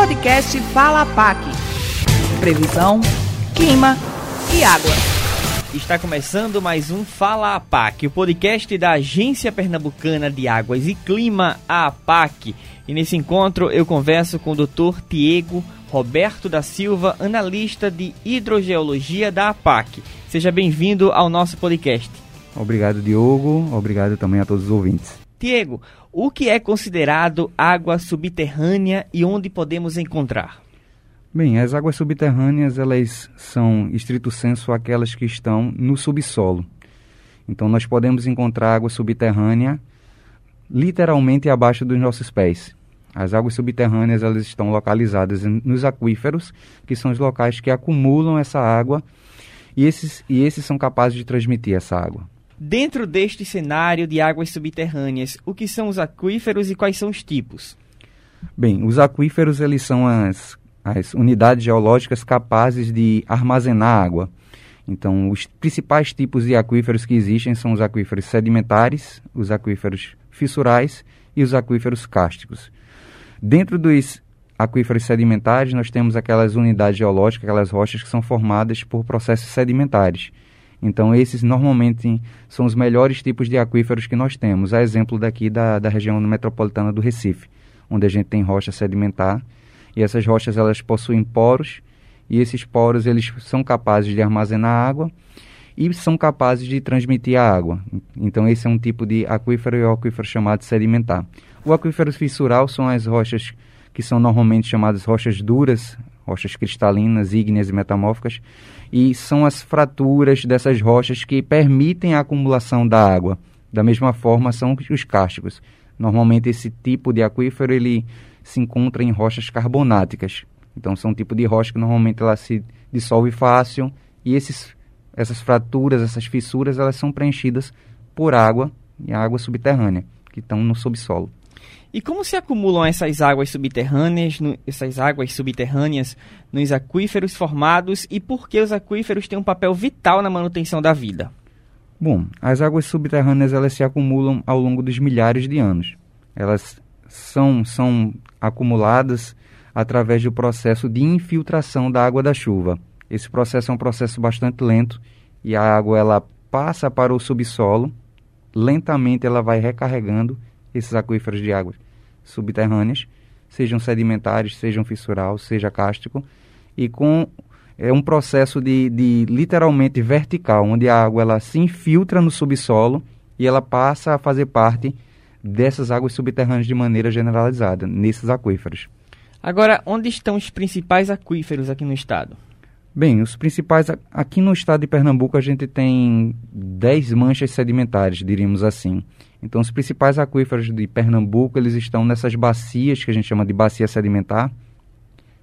Podcast Fala PAC. Previsão, clima e água. Está começando mais um Fala APAC, o podcast da Agência Pernambucana de Águas e Clima, a APAC. E nesse encontro eu converso com o Dr. Tiago Roberto da Silva, analista de hidrogeologia da APAC. Seja bem-vindo ao nosso podcast. Obrigado, Diogo. Obrigado também a todos os ouvintes. Diego, o que é considerado água subterrânea e onde podemos encontrar? Bem, as águas subterrâneas, elas são, estrito senso, aquelas que estão no subsolo. Então, nós podemos encontrar água subterrânea literalmente abaixo dos nossos pés. As águas subterrâneas, elas estão localizadas nos aquíferos, que são os locais que acumulam essa água, e esses, e esses são capazes de transmitir essa água. Dentro deste cenário de águas subterrâneas, o que são os aquíferos e quais são os tipos? Bem, os aquíferos eles são as, as unidades geológicas capazes de armazenar água. Então, os principais tipos de aquíferos que existem são os aquíferos sedimentares, os aquíferos fissurais e os aquíferos cársticos. Dentro dos aquíferos sedimentares, nós temos aquelas unidades geológicas, aquelas rochas que são formadas por processos sedimentares. Então, esses normalmente são os melhores tipos de aquíferos que nós temos. A exemplo daqui da, da região metropolitana do Recife, onde a gente tem rocha sedimentar. E essas rochas elas possuem poros, e esses poros eles são capazes de armazenar água e são capazes de transmitir a água. Então, esse é um tipo de aquífero e o aquífero chamado sedimentar. O aquífero fissural são as rochas que são normalmente chamadas rochas duras, rochas cristalinas, ígneas e metamórficas, e são as fraturas dessas rochas que permitem a acumulação da água. Da mesma forma são os cársticos. Normalmente esse tipo de aquífero ele se encontra em rochas carbonáticas. Então são um tipo de rocha que normalmente ela se dissolve fácil e esses, essas fraturas, essas fissuras, elas são preenchidas por água e água subterrânea que estão no subsolo. E como se acumulam essas águas subterrâneas, no, essas águas subterrâneas nos aquíferos formados e por que os aquíferos têm um papel vital na manutenção da vida? Bom, as águas subterrâneas elas se acumulam ao longo dos milhares de anos. Elas são, são acumuladas através do processo de infiltração da água da chuva. Esse processo é um processo bastante lento e a água ela passa para o subsolo, lentamente ela vai recarregando esses aquíferos de águas subterrâneas, sejam sedimentares, sejam fissural, seja cástico, e com é um processo de, de literalmente vertical, onde a água ela se infiltra no subsolo e ela passa a fazer parte dessas águas subterrâneas de maneira generalizada, nesses aquíferos. Agora, onde estão os principais aquíferos aqui no estado? Bem, os principais aqui no estado de Pernambuco a gente tem 10 manchas sedimentares, diríamos assim. Então, os principais aquíferos de Pernambuco, eles estão nessas bacias que a gente chama de bacia sedimentar,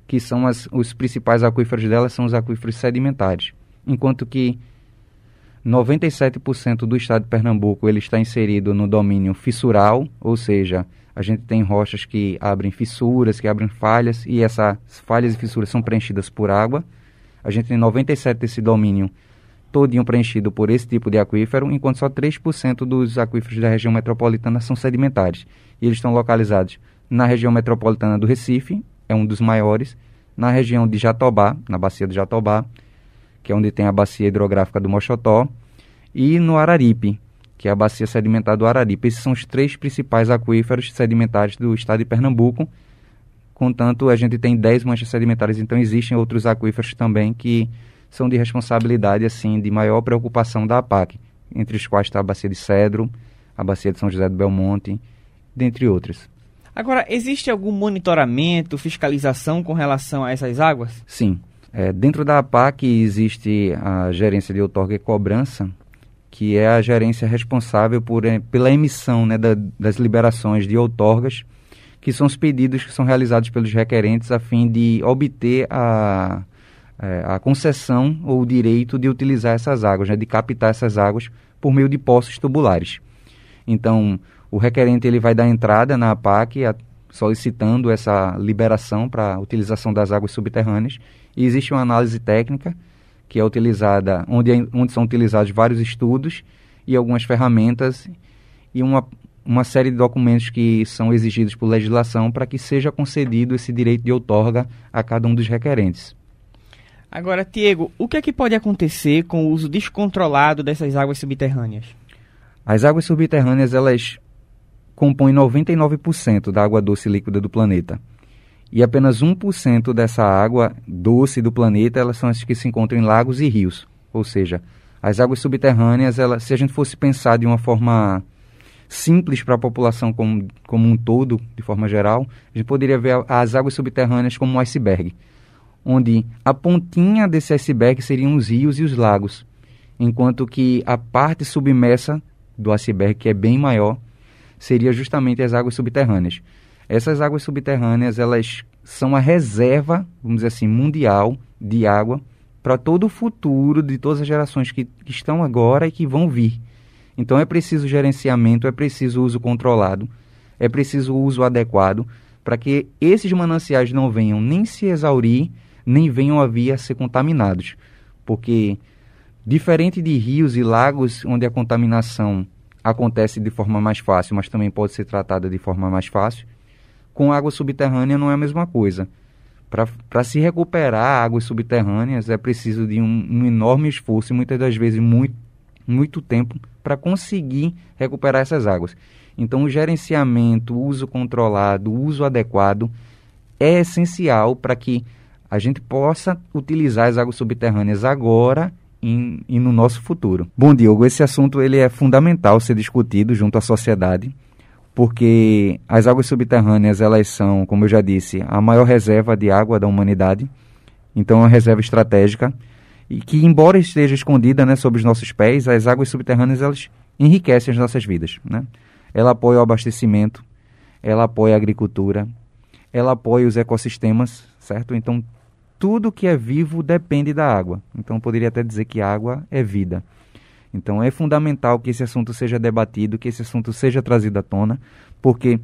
que são as, os principais aquíferos delas são os aquíferos sedimentares. Enquanto que 97% do estado de Pernambuco ele está inserido no domínio fissural, ou seja, a gente tem rochas que abrem fissuras, que abrem falhas, e essas falhas e fissuras são preenchidas por água. A gente tem 97% desse domínio todinho preenchido por esse tipo de aquífero, enquanto só 3% dos aquíferos da região metropolitana são sedimentares. E eles estão localizados na região metropolitana do Recife, é um dos maiores, na região de Jatobá, na bacia do Jatobá, que é onde tem a bacia hidrográfica do Mochotó, e no Araripe, que é a bacia sedimentar do Araripe. Esses são os três principais aquíferos sedimentares do estado de Pernambuco. Contanto, a gente tem 10 manchas sedimentares, então existem outros aquíferos também que são de responsabilidade assim de maior preocupação da APAC, entre os quais está a Bacia de Cedro, a Bacia de São José do Belmonte, dentre outras. Agora, existe algum monitoramento, fiscalização com relação a essas águas? Sim. É, dentro da APAC existe a gerência de outorga e cobrança, que é a gerência responsável por, eh, pela emissão né, da, das liberações de outorgas, que são os pedidos que são realizados pelos requerentes a fim de obter a, é, a concessão ou o direito de utilizar essas águas, né, de captar essas águas por meio de poços tubulares. Então, o requerente ele vai dar entrada na APAC a, solicitando essa liberação para a utilização das águas subterrâneas e existe uma análise técnica que é utilizada, onde, onde são utilizados vários estudos e algumas ferramentas e uma, uma série de documentos que são exigidos por legislação para que seja concedido esse direito de outorga a cada um dos requerentes. Agora, Tiago, o que é que pode acontecer com o uso descontrolado dessas águas subterrâneas? As águas subterrâneas, elas compõem 99% da água doce líquida do planeta. E apenas 1% dessa água doce do planeta, elas são as que se encontram em lagos e rios. Ou seja, as águas subterrâneas, elas, se a gente fosse pensar de uma forma simples para a população como, como um todo, de forma geral, a gente poderia ver as águas subterrâneas como um iceberg, onde a pontinha desse iceberg seriam os rios e os lagos, enquanto que a parte submersa do iceberg, que é bem maior, seria justamente as águas subterrâneas. Essas águas subterrâneas, elas são a reserva, vamos dizer assim, mundial de água para todo o futuro de todas as gerações que, que estão agora e que vão vir. Então é preciso gerenciamento, é preciso uso controlado, é preciso uso adequado para que esses mananciais não venham nem se exaurir, nem venham a vir a ser contaminados. Porque, diferente de rios e lagos, onde a contaminação acontece de forma mais fácil, mas também pode ser tratada de forma mais fácil, com água subterrânea não é a mesma coisa. Para se recuperar águas subterrâneas é preciso de um, um enorme esforço e muitas das vezes muito, muito tempo para conseguir recuperar essas águas. Então, o gerenciamento, o uso controlado, o uso adequado é essencial para que a gente possa utilizar as águas subterrâneas agora e, no nosso futuro. Bom, Diogo, esse assunto ele é fundamental ser discutido junto à sociedade, porque as águas subterrâneas elas são, como eu já disse, a maior reserva de água da humanidade. Então, é uma reserva estratégica e que, embora esteja escondida né, sob os nossos pés, as águas subterrâneas elas enriquecem as nossas vidas. Né? Ela apoia o abastecimento, ela apoia a agricultura, ela apoia os ecossistemas, certo? Então, tudo que é vivo depende da água. Então, poderia até dizer que água é vida. Então, é fundamental que esse assunto seja debatido, que esse assunto seja trazido à tona, porque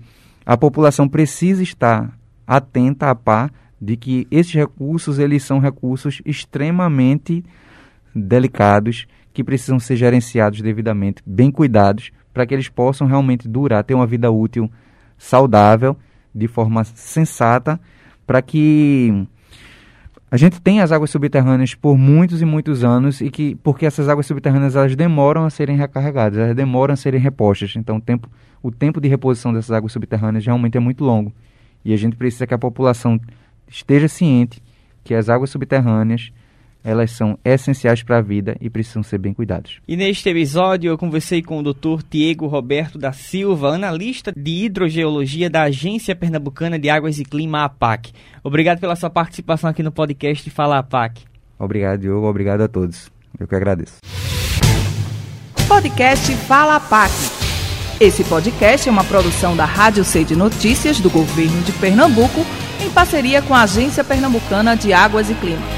a população precisa estar atenta a par de que esses recursos eles são recursos extremamente delicados que precisam ser gerenciados devidamente, bem cuidados, para que eles possam realmente durar, ter uma vida útil saudável, de forma sensata, para que a gente tem as águas subterrâneas por muitos e muitos anos e que porque essas águas subterrâneas elas demoram a serem recarregadas, elas demoram a serem repostas. Então o tempo, o tempo de reposição dessas águas subterrâneas realmente é muito longo. E a gente precisa que a população esteja ciente que as águas subterrâneas elas são essenciais para a vida e precisam ser bem cuidadas. E neste episódio eu conversei com o Dr. Diego Roberto da Silva, analista de hidrogeologia da Agência Pernambucana de Águas e Clima APAC. Obrigado pela sua participação aqui no podcast Fala APAC. Obrigado, Diogo. Obrigado a todos. Eu que agradeço. Podcast Fala APAC. Esse podcast é uma produção da Rádio C de Notícias do Governo de Pernambuco em parceria com a Agência Pernambucana de Águas e Clima.